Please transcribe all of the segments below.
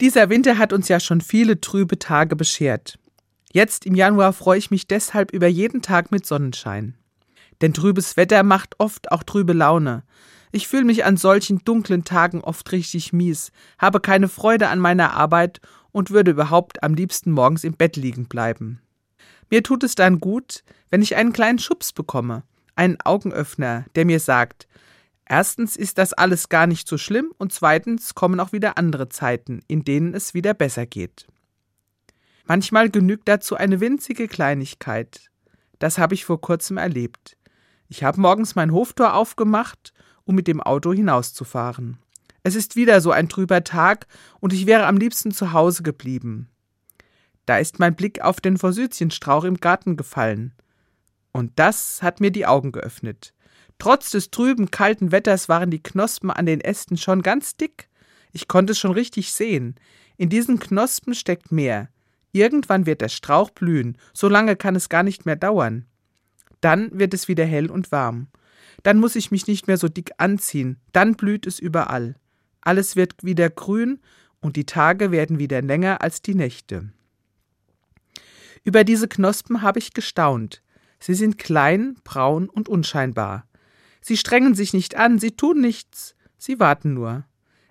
Dieser Winter hat uns ja schon viele trübe Tage beschert. Jetzt im Januar freue ich mich deshalb über jeden Tag mit Sonnenschein. Denn trübes Wetter macht oft auch trübe Laune. Ich fühle mich an solchen dunklen Tagen oft richtig mies, habe keine Freude an meiner Arbeit und würde überhaupt am liebsten morgens im Bett liegen bleiben. Mir tut es dann gut, wenn ich einen kleinen Schubs bekomme, einen Augenöffner, der mir sagt, erstens ist das alles gar nicht so schlimm und zweitens kommen auch wieder andere Zeiten, in denen es wieder besser geht. Manchmal genügt dazu eine winzige Kleinigkeit. Das habe ich vor kurzem erlebt. Ich habe morgens mein Hoftor aufgemacht, um mit dem Auto hinauszufahren. Es ist wieder so ein trüber Tag und ich wäre am liebsten zu Hause geblieben. Da ist mein Blick auf den Forsythienstrauch im Garten gefallen. Und das hat mir die Augen geöffnet. Trotz des trüben, kalten Wetters waren die Knospen an den Ästen schon ganz dick. Ich konnte es schon richtig sehen. In diesen Knospen steckt mehr. Irgendwann wird der Strauch blühen, so lange kann es gar nicht mehr dauern. Dann wird es wieder hell und warm. Dann muss ich mich nicht mehr so dick anziehen, dann blüht es überall alles wird wieder grün und die Tage werden wieder länger als die Nächte. Über diese Knospen habe ich gestaunt. Sie sind klein, braun und unscheinbar. Sie strengen sich nicht an, sie tun nichts, sie warten nur.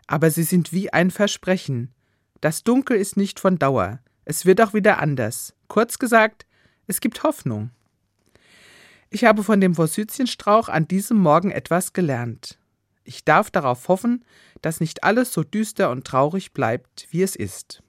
Aber sie sind wie ein Versprechen. Das Dunkel ist nicht von Dauer. Es wird auch wieder anders. Kurz gesagt, es gibt Hoffnung. Ich habe von dem Forsythienstrauch an diesem Morgen etwas gelernt. Ich darf darauf hoffen, dass nicht alles so düster und traurig bleibt, wie es ist.